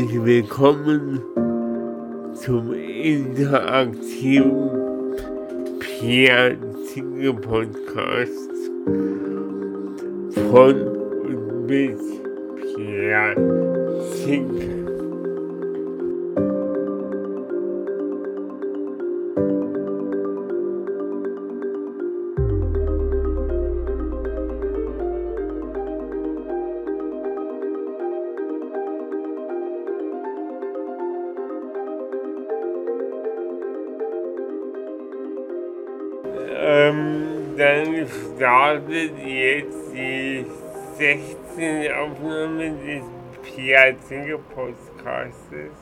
Willkommen zum interaktiven Pierre Zinke Podcast von und mit Pierre Zinke. Startet jetzt die 16. Aufnahme des Piazzinger Podcastes.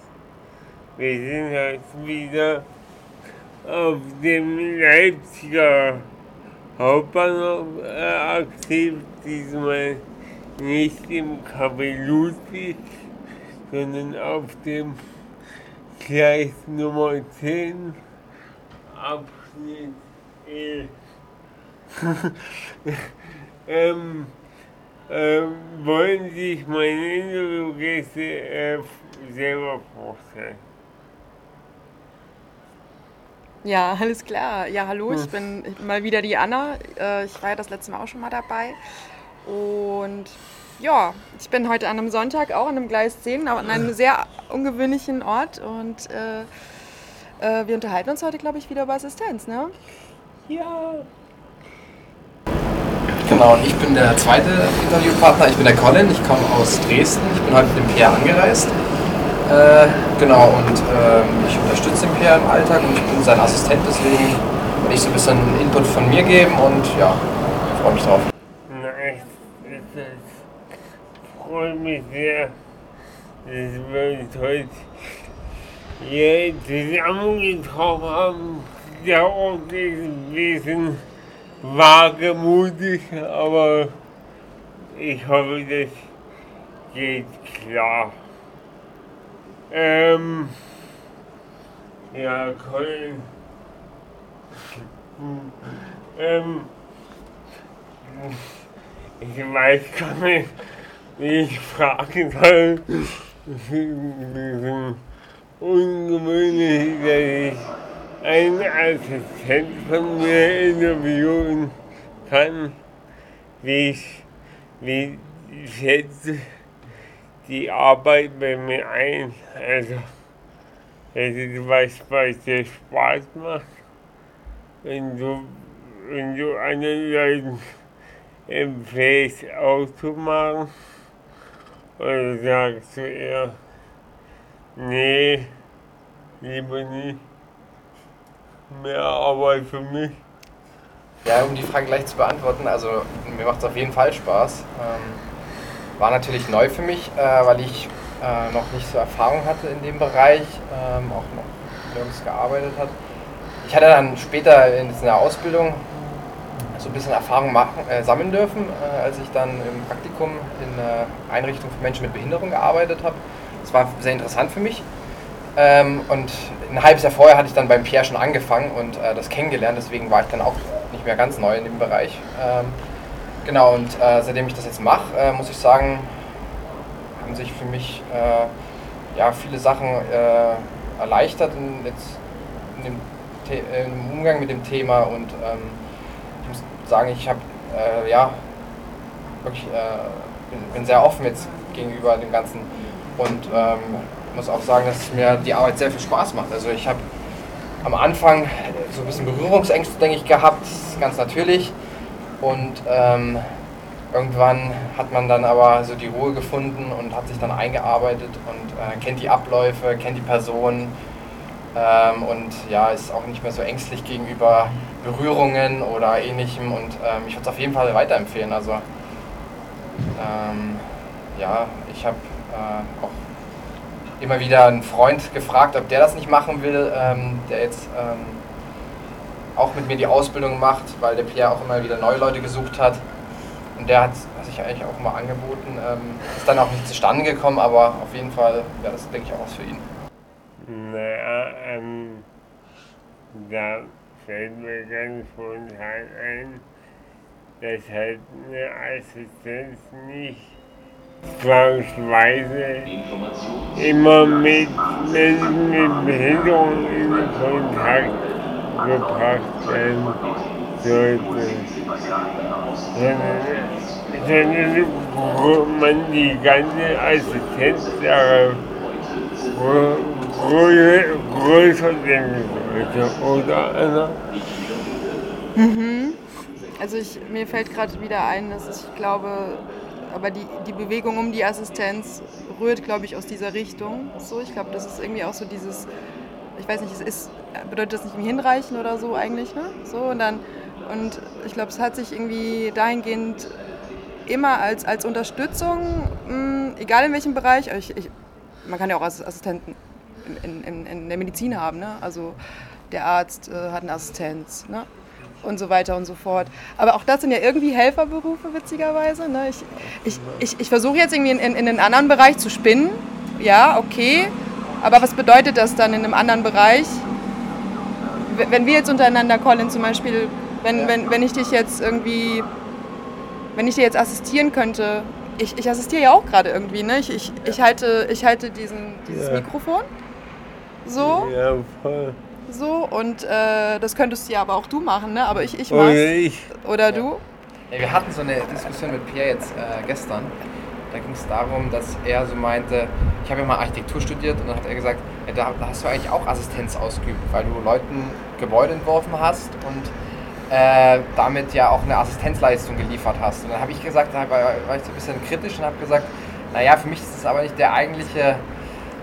Wir sind heute wieder auf dem Leipziger Hauptbahnhof äh, aktiv, diesmal nicht im Café Ludwig, sondern auf dem Gleis Nummer 10, Abschnitt ähm, ähm, wollen sich meine Interviewgäste äh, selber vorstellen? Ja, alles klar. Ja, hallo, ich bin mal wieder die Anna. Äh, Ich war ja das letzte Mal auch schon mal dabei. Und ja, ich bin heute an einem Sonntag auch an einem Gleis 10, aber an einem sehr ungewöhnlichen Ort. Und äh, äh, wir unterhalten uns heute, glaube ich, wieder über Assistenz, ne? Ja. Genau, und ich bin der zweite Interviewpartner. Ich bin der Colin, ich komme aus Dresden. Ich bin heute mit dem Pierre angereist. Äh, genau, und ähm, ich unterstütze den Pierre im Alltag und ich bin sein Assistent, deswegen werde ich so ein bisschen Input von mir geben und ja, ich freue mich drauf. Ist, freut mich sehr, dass wir uns heute hier zusammengetroffen haben. Ort ist ein bisschen wagemutig, aber ich hoffe, das geht klar. Ähm, ja, Colin. Ähm, ich weiß gar nicht, wie ich fragen soll. Es ist ein bisschen ungewöhnlich, dass ich einen Assistent von mir interviewen kann. Wie ich, wie schätzt die Arbeit bei mir ein? Also, ist was, was dir Spaß macht. Wenn du, wenn du anderen Leuten empfiehlst, auszumachen? Oder sagst du eher, nee, lieber nicht, mehr Arbeit für mich? Ja, um die Frage gleich zu beantworten, also mir macht es auf jeden Fall Spaß. Ähm, war natürlich neu für mich, äh, weil ich äh, noch nicht so Erfahrung hatte in dem Bereich, ähm, auch noch nirgends gearbeitet hat. Ich hatte dann später in der Ausbildung so ein bisschen Erfahrung machen, äh, sammeln dürfen, äh, als ich dann im Praktikum in einer Einrichtung für Menschen mit Behinderung gearbeitet habe. Das war sehr interessant für mich. Ähm, und ein halbes Jahr vorher hatte ich dann beim Pierre schon angefangen und äh, das kennengelernt, deswegen war ich dann auch nicht mehr ganz neu in dem Bereich. Ähm, genau, und äh, seitdem ich das jetzt mache, äh, muss ich sagen, haben sich für mich äh, ja, viele Sachen äh, erleichtert in, jetzt in dem, im Umgang mit dem Thema und ähm, ich muss sagen, ich habe äh, ja wirklich bin, bin sehr offen jetzt gegenüber dem Ganzen und ähm, muss auch sagen, dass mir die Arbeit sehr viel Spaß macht. Also ich habe am Anfang so ein bisschen Berührungsängste, denke ich, gehabt, ganz natürlich. Und ähm, irgendwann hat man dann aber so die Ruhe gefunden und hat sich dann eingearbeitet und äh, kennt die Abläufe, kennt die Personen ähm, und ja, ist auch nicht mehr so ängstlich gegenüber Berührungen oder ähnlichem. Und ähm, ich würde es auf jeden Fall weiterempfehlen. Also ähm, ja, ich habe äh, auch immer wieder einen Freund gefragt, ob der das nicht machen will, ähm, der jetzt ähm, auch mit mir die Ausbildung macht, weil der Pierre auch immer wieder neue Leute gesucht hat. Und der hat sich eigentlich auch mal angeboten. Ähm, ist dann auch nicht zustande gekommen, aber auf jeden Fall wäre das, denke ich, auch was für ihn. Naja, ähm, da fällt mir ganz spontan ein, dass halt eine Assistenz nicht zwangsweise immer mit Menschen mit Behinderung in Kontakt gebracht werden sollte. Sondern man die ganze Assistenzsache größer denken sollte, oder Anna? Mhm. Also ich, mir fällt gerade wieder ein, dass ich glaube, aber die, die Bewegung um die Assistenz rührt, glaube ich, aus dieser Richtung. So, ich glaube, das ist irgendwie auch so dieses, ich weiß nicht, es ist, bedeutet das nicht hinreichen oder so eigentlich, ne? So und dann, und ich glaube, es hat sich irgendwie dahingehend immer als, als Unterstützung, mh, hm, egal in welchem Bereich, ich, ich, man kann ja auch Assistenten in, in, in der Medizin haben, ne? Also der Arzt äh, hat eine Assistenz, ne? Und so weiter und so fort. Aber auch das sind ja irgendwie Helferberufe, witzigerweise. Ne? Ich, ich, ich, ich versuche jetzt irgendwie in, in, in einen anderen Bereich zu spinnen. Ja, okay. Aber was bedeutet das dann in einem anderen Bereich? Wenn wir jetzt untereinander, Colin, zum Beispiel, wenn, wenn, wenn ich dich jetzt irgendwie, wenn ich dir jetzt assistieren könnte, ich, ich assistiere ja auch gerade irgendwie, ne? Ich, ich, ich, halte, ich halte diesen, dieses ja. Mikrofon. So. Ja, voll. So, und äh, das könntest ja aber auch du machen, ne? Aber ich, ich mach's. Oder ich. Oder du? Ja, wir hatten so eine Diskussion mit Pierre jetzt äh, gestern. Da ging es darum, dass er so meinte, ich habe ja mal Architektur studiert und dann hat er gesagt, ja, da, da, hast du eigentlich auch Assistenz ausgeübt, weil du Leuten Gebäude entworfen hast und äh, damit ja auch eine Assistenzleistung geliefert hast. Und dann habe ich gesagt, da war, war ich so ein bisschen kritisch und habe gesagt, naja, für mich ist das aber nicht der eigentliche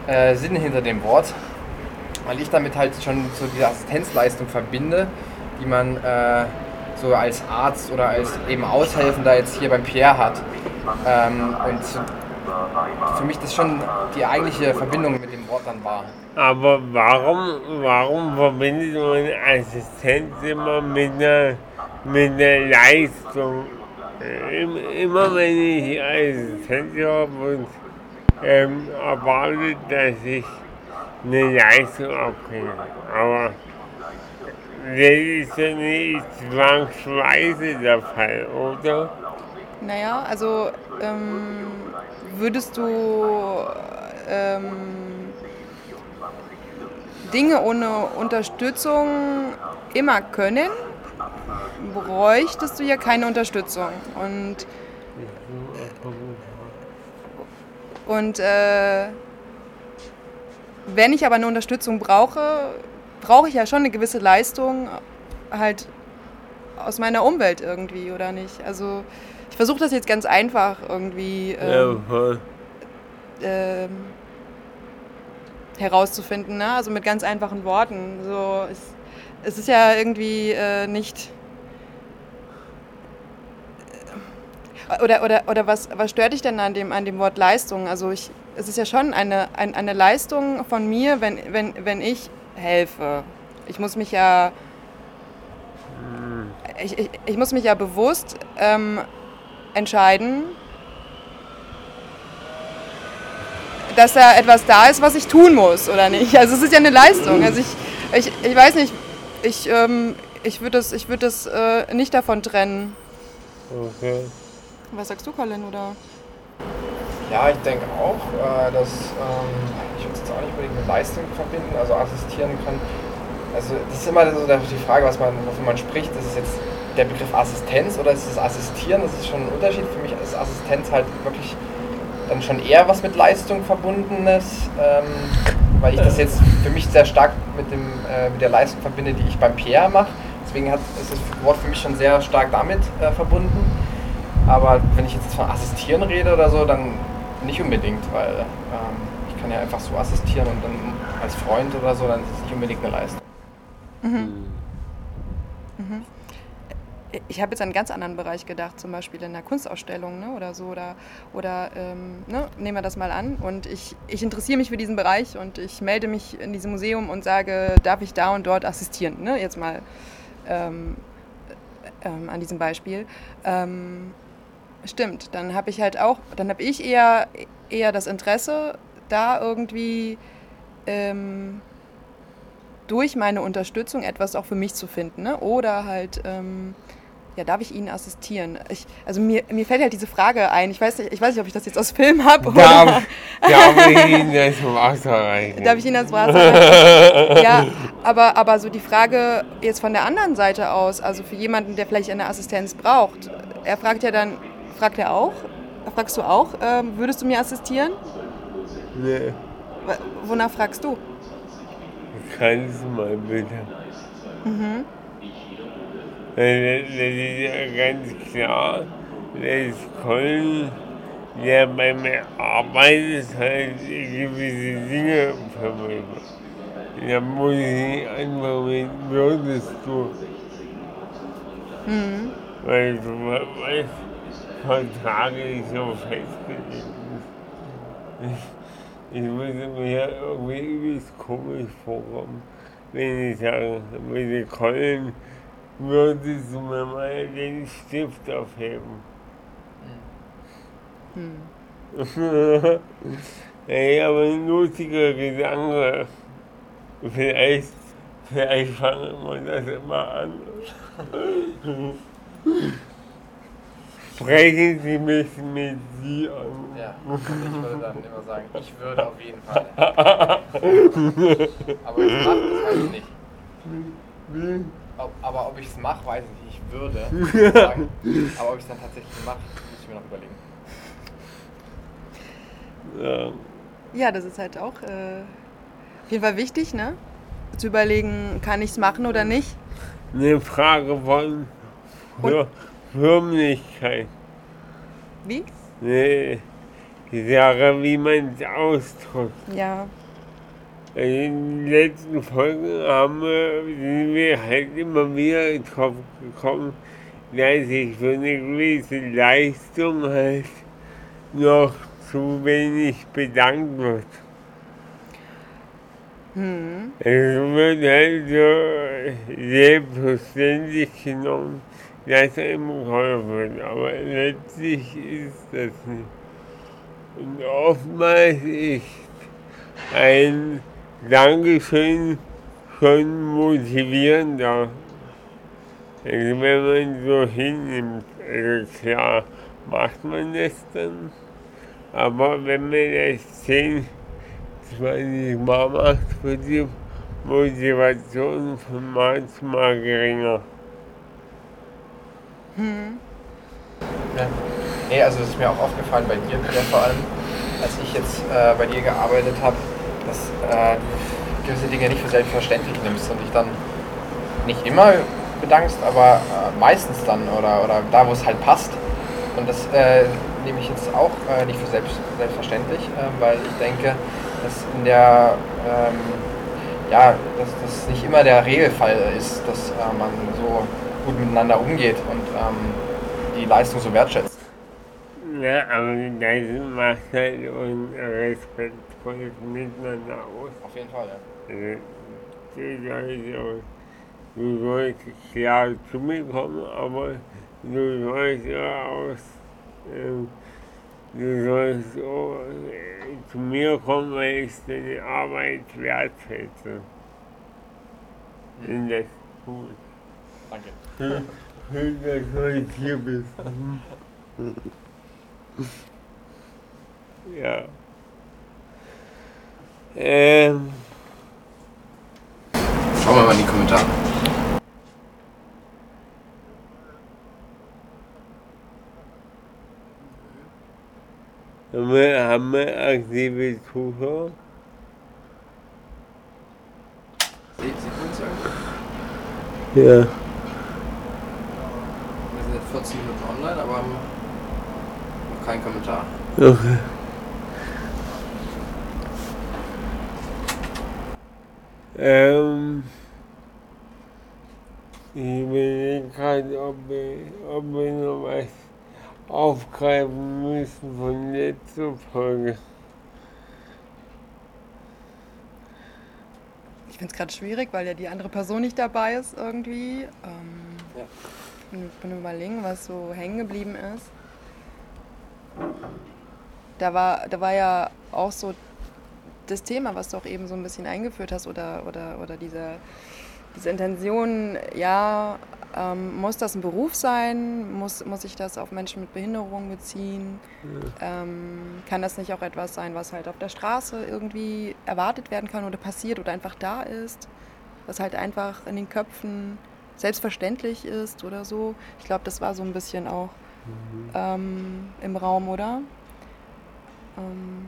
äh, Sinn hinter dem Wort weil ich damit halt schon so diese Assistenzleistung verbinde, die man äh, so als Arzt oder als eben Aushelfender jetzt hier beim Pierre hat. Ähm, und für mich das schon die eigentliche Verbindung mit dem Wort dann war. Aber warum, warum verbindet man Assistenz immer mit einer, mit einer Leistung? Immer wenn ich Assistenz habe und ähm, erwartet, dass ich eine Leistung abbringen. Aber das ist ja nicht zwangsweise der Fall, oder? Naja, also ähm, würdest du ähm, Dinge ohne Unterstützung immer können, bräuchtest du ja keine Unterstützung. Und, und äh, wenn ich aber eine Unterstützung brauche, brauche ich ja schon eine gewisse Leistung halt aus meiner Umwelt irgendwie, oder nicht? Also ich versuche das jetzt ganz einfach irgendwie ähm, ja, ähm, herauszufinden, ne? also mit ganz einfachen Worten. So, es, es ist ja irgendwie äh, nicht oder, oder, oder was, was stört dich denn an dem, an dem Wort Leistung? Also ich, es ist ja schon eine, ein, eine Leistung von mir, wenn, wenn, wenn ich helfe. Ich muss mich ja, ich, ich, ich muss mich ja bewusst ähm, entscheiden, dass da etwas da ist, was ich tun muss, oder nicht? Also es ist ja eine Leistung. Also ich, ich, ich weiß nicht, ich, ähm, ich würde das, ich würd das äh, nicht davon trennen. Okay. Was sagst du, Colin, oder? Ja, ich denke auch, äh, dass ähm, ich würde es auch nicht unbedingt mit Leistung verbinden, also assistieren kann. Also das ist immer so die Frage, was man, wovon man spricht. Ist jetzt der Begriff Assistenz oder ist es Assistieren? Das ist schon ein Unterschied. Für mich ist Assistenz halt wirklich dann schon eher was mit Leistung verbundenes, ähm, weil ich das jetzt für mich sehr stark mit, dem, äh, mit der Leistung verbinde, die ich beim PR mache. Deswegen hat, ist das Wort für mich schon sehr stark damit äh, verbunden. Aber wenn ich jetzt von Assistieren rede oder so, dann nicht unbedingt, weil ähm, ich kann ja einfach so assistieren und dann als Freund oder so, dann ist es nicht unbedingt eine Leistung. Mhm. Mhm. Ich habe jetzt an einen ganz anderen Bereich gedacht, zum Beispiel in einer Kunstausstellung ne, oder so. Oder, oder ähm, ne, nehmen wir das mal an. Und ich, ich interessiere mich für diesen Bereich und ich melde mich in diesem Museum und sage, darf ich da und dort assistieren? Ne? Jetzt mal ähm, ähm, an diesem Beispiel. Ähm, Stimmt, dann habe ich halt auch, dann habe ich eher, eher das Interesse, da irgendwie ähm, durch meine Unterstützung etwas auch für mich zu finden. Ne? Oder halt, ähm, ja, darf ich Ihnen assistieren? Ich, also mir, mir fällt halt diese Frage ein. Ich weiß, nicht, ich weiß nicht, ob ich das jetzt aus Film habe. Darf, darf ich Ihnen das Wasser reichen? Darf ich Ihnen das Wasser reichen? ja, aber, aber so die Frage jetzt von der anderen Seite aus, also für jemanden, der vielleicht eine Assistenz braucht, er fragt ja dann, fragt er auch, fragst du auch, ähm, würdest du mir assistieren? Nee. Wonach fragst du? Kannst du mal bitte? Mhm. Das ist ja ganz klar, dass Colin, der bei mir arbeitet, halt gewisse Dinge vermittelt. Da muss ich einfach mit würdest du. Mhm. Weil du weißt, vertraglich so festgelegt ist. Ich würde mir irgendwie übelst komisch vorkommen, wenn ich sage, bitte Colin, würdest du mir mal den Stift aufheben? Hm. Ey, aber ein lustiger Gedanke. Vielleicht, vielleicht fangen wir das immer an. Sprechen Sie mich mit Sie an. Ja, ich würde dann immer sagen, ich würde auf jeden Fall. aber ich mache das weiß ich nicht. Wie? Ob, aber ob ich es mache, weiß ich nicht. Ich würde sagen. Aber ob ich es dann tatsächlich mache, muss ich mir noch überlegen. Ja, ja das ist halt auch äh, auf jeden Fall wichtig, ne? Zu überlegen, kann ich es machen oder nicht? Eine Frage von Für Förmlichkeit. Wie? Nee, die Sache, wie man es ausdrückt. Ja. In den letzten Folgen haben wir, sind wir halt immer wieder drauf gekommen, dass sich für eine gewisse Leistung halt noch zu wenig bedankt wird. Hm. Es wird halt so selbstverständlich genommen, einem geholfen wird, aber letztlich ist das nicht. Und oftmals ist ein Dankeschön schon motivierender. Also wenn man so hinnimmt, also klar macht man das dann, aber wenn man das 10, 20 Mal macht, wird die Motivation von Mal zu Mal geringer. Hm. Ja. Nee, also es ist mir auch aufgefallen bei dir, Peter, vor allem, als ich jetzt äh, bei dir gearbeitet habe, dass äh, du gewisse Dinge nicht für selbstverständlich nimmst und dich dann nicht immer bedankst, aber äh, meistens dann oder, oder da, wo es halt passt. Und das äh, nehme ich jetzt auch äh, nicht für selbst, selbstverständlich, äh, weil ich denke, dass in der ähm, ja, dass das nicht immer der Regelfall ist, dass man so gut miteinander umgeht und ähm, die Leistung so wertschätzt. Ja, aber das macht halt un respektvolles Miteinander aus. Auf jeden Fall, ja. Also, du sollst klar zu mir kommen, aber du sollst ja aus, äh, du sollst auch, äh, zu mir kommen, weil ich deine Arbeit wertschätze. Und das gut. Danke. Schön, dass du heute hier bist. Ja. Ähm. Schauen wir mal in die Kommentare. Haben wir, haben wir aktive Zuschauer? Ja. Wir sind jetzt 14 Minuten online, aber noch keinen Kommentar. Okay. Ähm, ich überlege gerade, ob wir, ob wir noch was aufgreifen müssen von letzter Folge. Ich finde es gerade schwierig, weil ja die andere Person nicht dabei ist irgendwie. Ähm, Ja. Ich bin überlegen, was so hängen geblieben ist. Da war, da war ja auch so das Thema, was du auch eben so ein bisschen eingeführt hast, oder, oder, oder dieser, diese Intention, ja, ähm, muss das ein Beruf sein? Muss, muss ich das auf Menschen mit Behinderung beziehen? Ja. Ähm, kann das nicht auch etwas sein, was halt auf der Straße irgendwie erwartet werden kann oder passiert oder einfach da ist? Was halt einfach in den Köpfen selbstverständlich ist oder so. Ich glaube, das war so ein bisschen auch mhm. ähm, im Raum, oder? Ähm.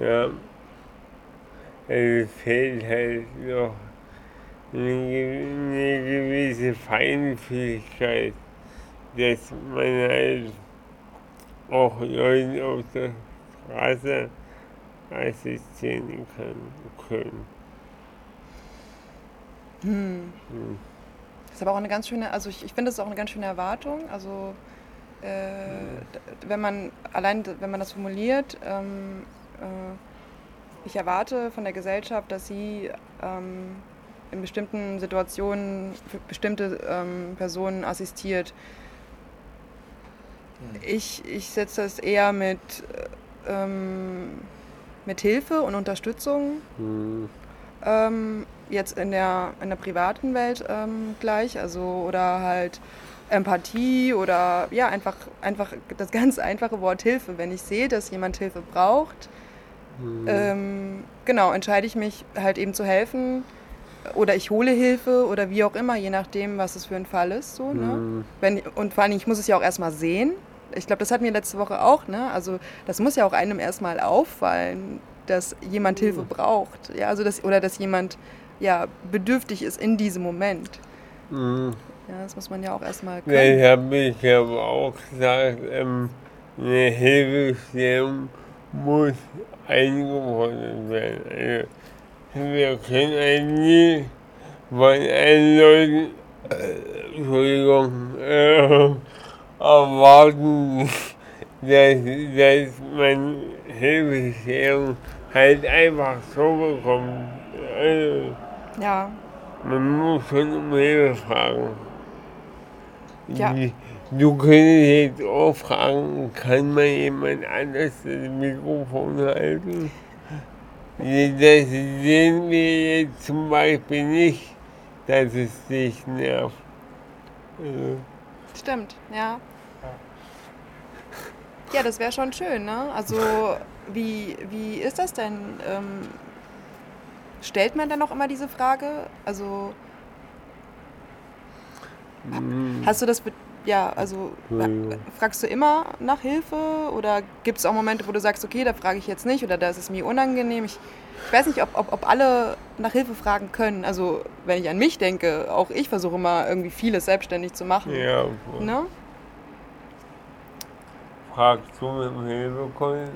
Ja, es fehlt halt noch eine, gewisse Feinfühligkeit, dass man halt auch Leute auf der Straße assistieren kann, können. Hm. Hm. Das ist aber auch eine ganz schöne, also ich, ich finde, das ist auch eine ganz schöne Erwartung. Also äh, wenn man allein, wenn man das formuliert, ähm, äh, ich erwarte von der Gesellschaft, dass sie ähm, in bestimmten Situationen für bestimmte ähm, Personen assistiert. Hm. Ich, ich setze das eher mit, ähm, mit Hilfe und Unterstützung mhm. Jetzt in der, in der privaten Welt ähm, gleich, also oder halt Empathie oder ja, einfach, einfach das ganz einfache Wort Hilfe. Wenn ich sehe, dass jemand Hilfe braucht, mhm. ähm, genau, entscheide ich mich halt eben zu helfen oder ich hole Hilfe oder wie auch immer, je nachdem, was es für ein Fall ist. So, ne? Mhm. Wenn, und vor allem, ich muss es ja auch erstmal sehen. Ich glaube, das hatten wir letzte Woche auch. Ne? Also das muss ja auch einem erstmal auffallen, dass jemand mhm. Hilfe braucht. Ja? Also dass, oder dass jemand ja, bedürftig ist in diesem Moment. Mhm. Ja, das muss man ja auch erstmal können. Ich habe ich hab auch gesagt, ähm, eine Hilfestellung muss eingeordnet werden. Also, wir können eigentlich von allen Leuten, äh, Entschuldigung, äh, erwarten, dass, dass man Hilfestellung halt einfach so bekommt. Also, ja. Man muss schon um Hilfe fragen. Ja. Du könntest jetzt auch fragen, kann man jemand anders das Mikrofon halten? Das sehen wir jetzt zum Beispiel nicht, dass es dich nervt. Also. Stimmt, ja. Ja, das wäre schon schön, ne? Also, wie, wie ist das denn? Ähm, stellt man dann auch immer diese Frage? Also, hm. hast du das ja, also ja. fragst du immer nach Hilfe oder gibt es auch Momente, wo du sagst, okay, da frage ich jetzt nicht oder da ist es mir unangenehm? Ich, ich weiß nicht, ob, ob, ob alle nach Hilfe fragen können. Also wenn ich an mich denke, auch ich versuche immer irgendwie vieles selbstständig zu machen. Ja. Ne? Fragst du mit dem Hilfe können?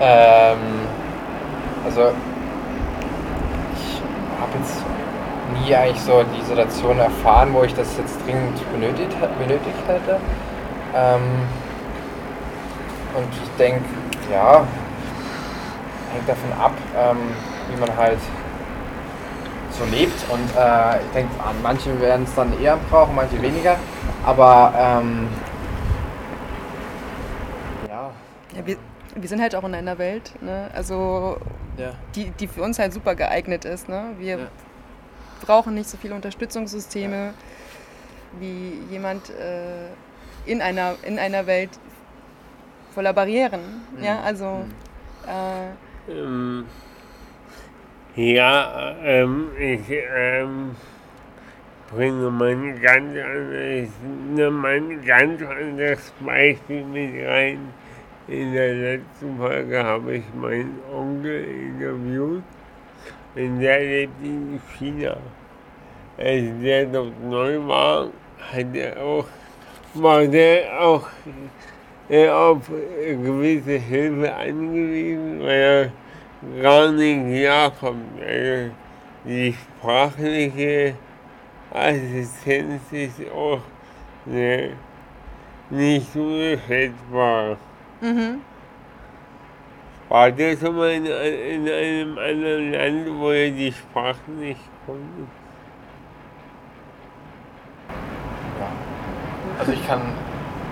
Ähm, also habe jetzt nie eigentlich so die Situation erfahren, wo ich das jetzt dringend benötigt, benötigt hätte. Ähm, und ich denke, ja, hängt davon ab, ähm, wie man halt so lebt. Und äh, ich denke, manche werden es dann eher brauchen, manche weniger. Aber ähm, ja. ja wir, sind halt auch in einer Welt, ne? also ja. die, die für uns halt super geeignet ist. Ne? Wir ja brauchen nicht so viele Unterstützungssysteme wie jemand äh, in, einer, in einer Welt voller Barrieren. Mhm. Ja, also. Mhm. Äh, ähm, ja, ähm, ich ähm, bringe mal ein ganz anderes, mal ein ganz anderes Beispiel mit rein. In der letzten Folge habe ich meinen Onkel interviewt und der lebt in China. Als der dort neu war, hat er auch, war der auch äh, auf gewisse Hilfe angewiesen, weil er gar nicht klarkommt. Also die sprachliche Assistenz ist auch ne, nicht unterschätzbar. Mhm. War der schon mal in, in einem anderen Land, wo er die Sprache nicht konnte? Ja. Also ich kann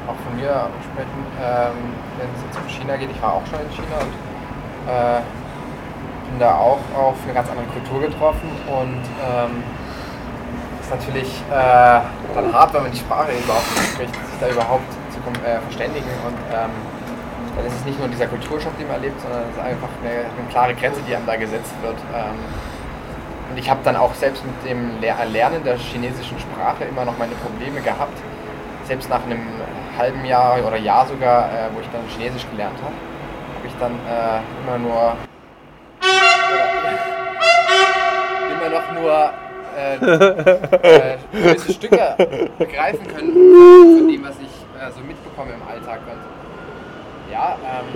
auch von mir sprechen, ähm, wenn es jetzt um China geht. Ich war auch schon in China und äh, bin da auch auf eine ganz andere Kultur getroffen und ähm, ist natürlich äh, dann hart, wenn man die Sprache überhaupt nicht spricht, sich da überhaupt zu äh, verständigen und ähm, dann ist es nicht nur dieser Kulturschock, den man erlebt, sondern es ist einfach eine, eine klare Grenze, die einem da gesetzt wird. Ähm, und ich habe dann auch selbst mit dem Erlernen der chinesischen Sprache immer noch meine Probleme gehabt. Selbst nach einem halben Jahr oder Jahr sogar, äh, wo ich dann Chinesisch gelernt habe, habe ich dann äh, immer nur immer noch nur äh, äh, gewisse Stücke begreifen können von dem, was ich äh, so mitbekomme im Alltag. Und ja, ähm,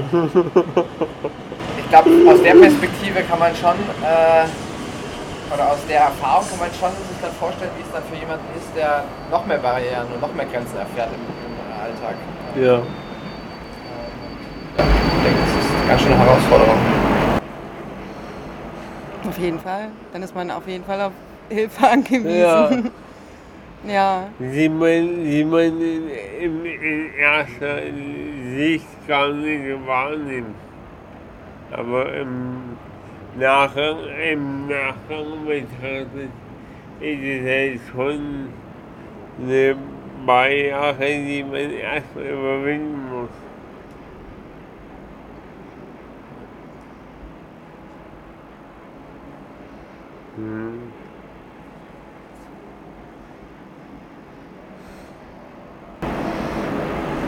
ich glaube, aus der Perspektive kann man schon, äh, oder aus der Erfahrung kann man schon sich dann vorstellen, wie es dann für jemanden ist, der noch mehr Barrieren und noch mehr Grenzen erfährt im, im Alltag. Ja. Ich denke, das ist eine ganz schöne Herausforderung. Auf jeden Fall. Dann ist man auf jeden Fall auf Hilfe angewiesen. Ja. ja. die man, die man in, in, in erster Sicht gar nicht wahrnimmt. Aber im Nachgang, im Nachgang betrachtet ist es halt schon eine Barriere, die man erstmal überwinden muss. Hm.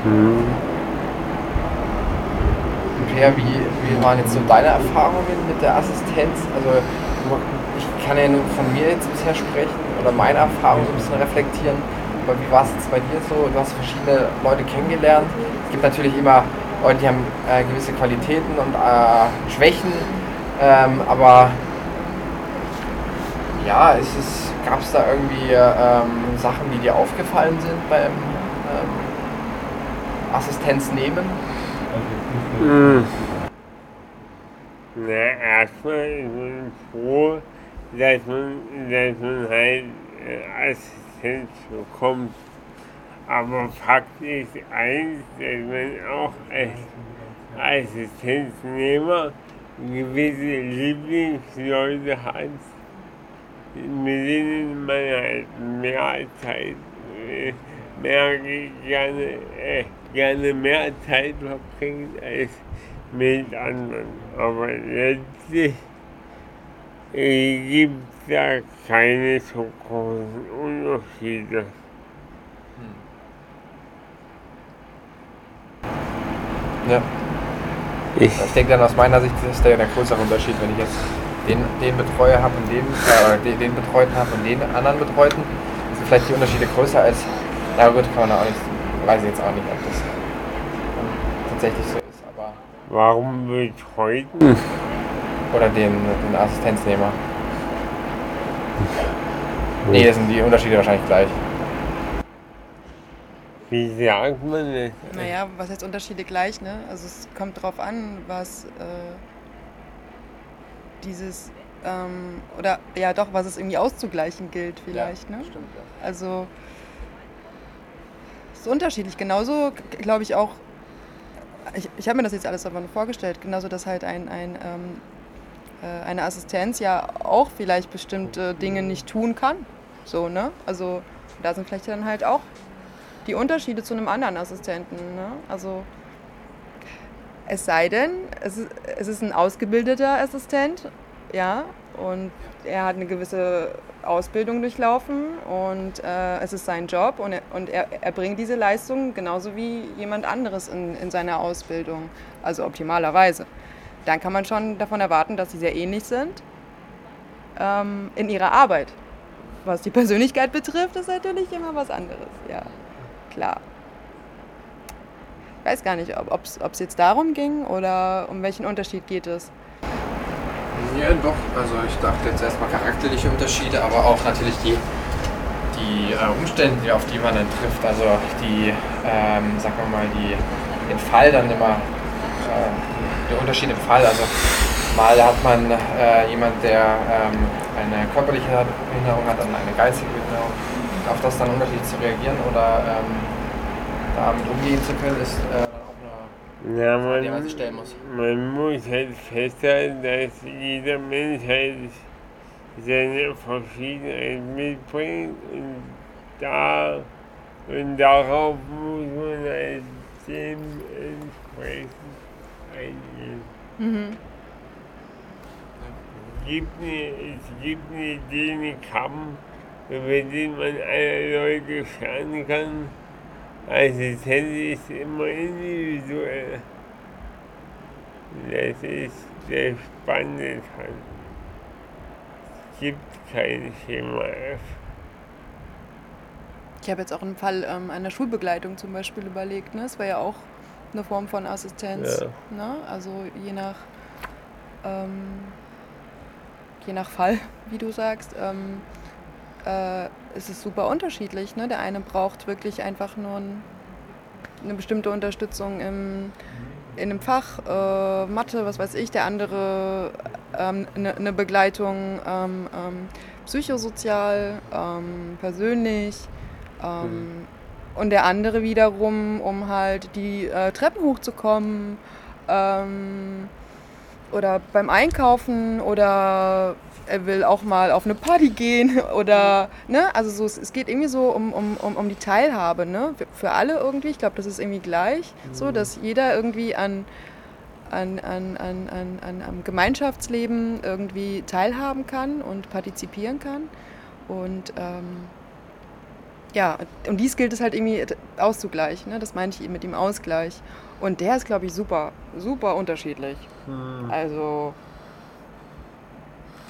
Hm. Und Lea, wie, wie waren jetzt so deine Erfahrungen mit der Assistenz? Also ich kann ja nur von mir jetzt bisher sprechen oder meine Erfahrungen so ein bisschen reflektieren. Aber wie war es jetzt bei dir so? Du hast verschiedene Leute kennengelernt. Es gibt natürlich immer Leute, die haben äh, gewisse Qualitäten und äh, Schwächen. Ähm, aber ja, gab es da irgendwie ähm, Sachen, die dir aufgefallen sind beim Assistenz nehmen? Hm. Na, erstmal ist man froh, dass man, dass man halt äh, Assistenz bekommt. Aber Fakt ist eins, dass man auch als Assistenznehmer gewisse Lieblingsleute hat, mit denen man halt mehr Zeit, äh, mehr gerne, äh, gerne mehr Zeit verbringt als mit anderen. Aber letztlich äh, gibt es da keine so großen Unterschiede. Ja. Ich, Ich denke dann aus meiner Sicht ist der, der größere Unterschied, wenn ich jetzt den, den Betreuer habe und den, äh, den, den Betreuten habe und den anderen Betreuten, sind vielleicht die Unterschiede größer als, na gut, kann man auch nicht, weiß ich jetzt auch nicht, ob das tatsächlich so ist, aber, warum betreuten? oder den, den Assistenznehmer. Nee, das sind die Unterschiede wahrscheinlich gleich. Wie sagt man das? Naja, was heißt Unterschiede gleich, ne? Also es kommt drauf an, was äh, dieses ähm, oder ja doch, was es irgendwie auszugleichen gilt vielleicht, ne? Stimmt, ja. Also ist unterschiedlich. Genauso glaube ich auch, ich, ich habe mir das jetzt alles aber nur vorgestellt, genauso dass halt ein, ein, ähm, äh, eine Assistenz ja auch vielleicht bestimmte Dinge nicht tun kann. So, ne? Also da sind vielleicht dann halt auch die Unterschiede zu einem anderen Assistenten. Ne? Also es sei denn, es ist, es ist ein ausgebildeter Assistent, ja, und er hat eine gewisse Ausbildung durchlaufen und äh, es ist sein Job und, er, und er, er bringt diese Leistung genauso wie jemand anderes in, in seiner Ausbildung, also optimalerweise. Dann kann man schon davon erwarten, dass sie sehr ähnlich sind ähm, in ihrer Arbeit. Was die Persönlichkeit betrifft, ist natürlich immer was anderes, ja, klar. Ich weiß gar nicht, ob es jetzt darum ging oder um welchen Unterschied geht es. Ja, doch. Also ich dachte jetzt erstmal charakterliche Unterschiede, aber auch natürlich die, die äh, Umstände, auf die man dann trifft. Also die, ähm, sagen wir mal, die, den Fall dann immer, äh, der Unterschied im Fall. Also mal hat man äh, jemand, der ähm, eine körperliche Behinderung hat, dann eine geistige Behinderung. Auf das dann unterschiedlich zu reagieren oder ähm, damit umgehen zu können, ist äh, Ja, man, man sich stellen muss. man muss halt festhalten, dass jeder Mensch halt seine Verschiedenheit mitbringt und da und darauf muss man halt dementsprechend eingehen. Mhm. Es gibt eine, es gibt eine Idee, einen Kamm, über den man alle Leute schauen kann. Assistenz ist immer individuell. Das ist der spannende Teil. Es gibt kein Schema F. Ich habe jetzt auch einen Fall ähm, einer Schulbegleitung zum Beispiel überlegt. Ne? Das war ja auch eine Form von Assistenz. Ja. Ne? Also je nach, ähm, je nach Fall, wie du sagst, ähm, äh, ist es super unterschiedlich. Ne? Der eine braucht wirklich einfach nur ein, eine bestimmte Unterstützung im, in einem Fach, äh, Mathe, was weiß ich. Der andere ähm, eine, eine Begleitung ähm, ähm, psychosozial, ähm, persönlich. Ähm, Und der andere wiederum, um halt die äh, Treppen hochzukommen ähm, oder beim Einkaufen oder er will auch mal auf eine Party gehen oder, ne, also so, es, es geht irgendwie so um, um, um, um die Teilhabe, ne, für, für alle irgendwie, ich glaube, das ist irgendwie gleich, so, dass jeder irgendwie an, an, an, an, an, an, am Gemeinschaftsleben irgendwie teilhaben kann und partizipieren kann. Und ähm, ja, und dies gilt es halt irgendwie auszugleichen, ne? das meine ich eben mit dem Ausgleich. Und der ist, glaube ich, super, super unterschiedlich. Also,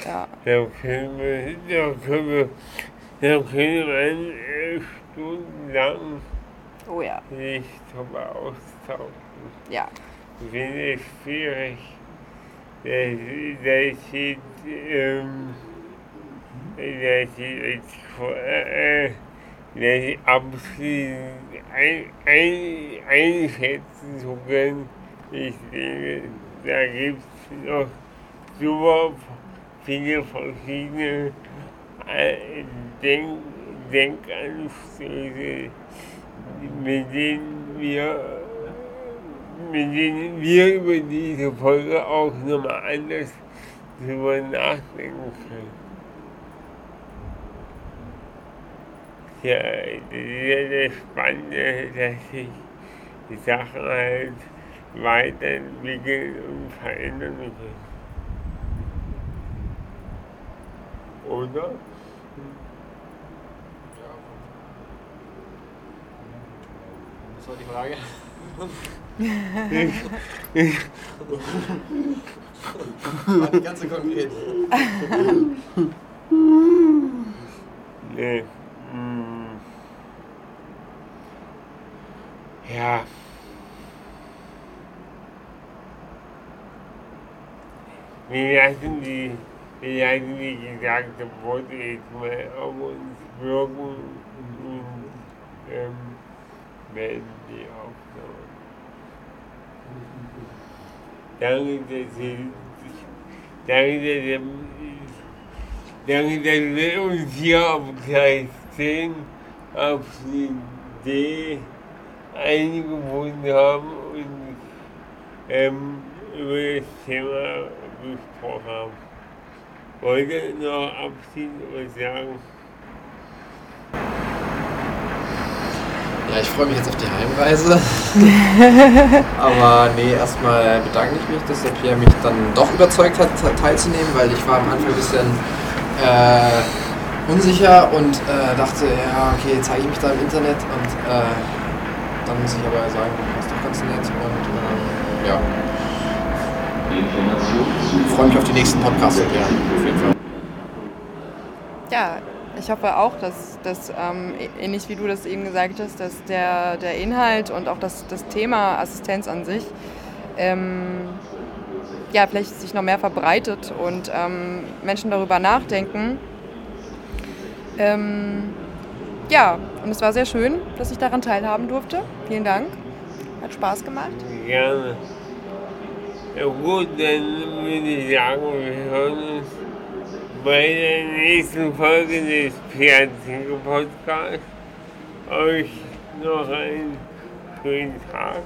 ja. Da können wir, da können wir, da können wir äh, stundenlang Oh ja, sich darüber austauschen. ja. Ich finde es schwierig, dass, dass ich, ähm, ich jetzt vor- äh, dass ich abschließend ein, ein, einschätzen zu können. Ich denke, da gibt es noch super viele verschiedene äh, Denk Denkanstöße, mit denen wir mit denen wir über diese Folge auch nochmal anders drüber nachdenken können. Ja, das das Spannende, dass sich die Sachen halt weiterentwickeln und verändern können. Oder? Das war die Frage. War die ganze konkret. Nee. Mm. Ja. Wir lassen die, wir lassen die gesagte Worte jetzt mal auf uns wirken und ähm, werden die aufnehmen. Danke, dass Sie, danke, dass Sie Danke, dass wir uns hier auf Gleis 10 auf die Idee eingebunden haben und ähm, über das Thema gesprochen haben. Wollte noch abschließend was sagen? Ja, ich freue mich jetzt auf die Heimreise. Aber nee, erstmal bedanke ich mich, dass der Pierre mich dann doch überzeugt hat, te- teilzunehmen, weil ich war am Anfang ein bisschen äh, unsicher und äh, dachte, ja, okay, zeige ich mich da im Internet und äh, dann muss ich aber sagen, das ist doch ganz nett und ähm, ja. Ich freue mich auf die nächsten Podcasts, ja, auf jeden Fall. Ja, ich hoffe auch, dass, dass ähm, ähnlich wie du das eben gesagt hast, dass der, der Inhalt und auch das, das Thema Assistenz an sich ähm, ja, vielleicht sich noch mehr verbreitet und ähm, Menschen darüber nachdenken. Ähm, ja, und es war sehr schön, dass ich daran teilhaben durfte. Vielen Dank. Hat Spaß gemacht. Gerne. Ja gut, dann würde ich sagen, wir hören uns bei der nächsten Folge des Piazzico Podcasts. Euch noch einen schönen Tag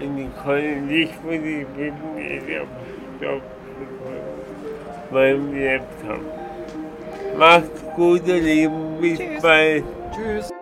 Und ich konnte nicht, wo ich bin, ich auf Stopp meinem Laptop. Macht's gut, ihr Lieben. Bis Tschüss. bald. Tschüss.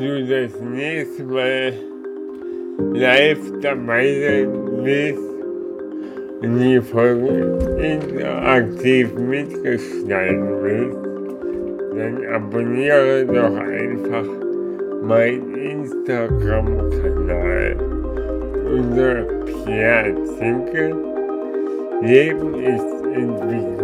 Du das nächste Mal live dabei sein willst und die Folge interaktiv mitgestalten willst, dann abonniere doch einfach meinen Instagram-Kanal unter Pierre Zinke. Leben ist Entwicklung.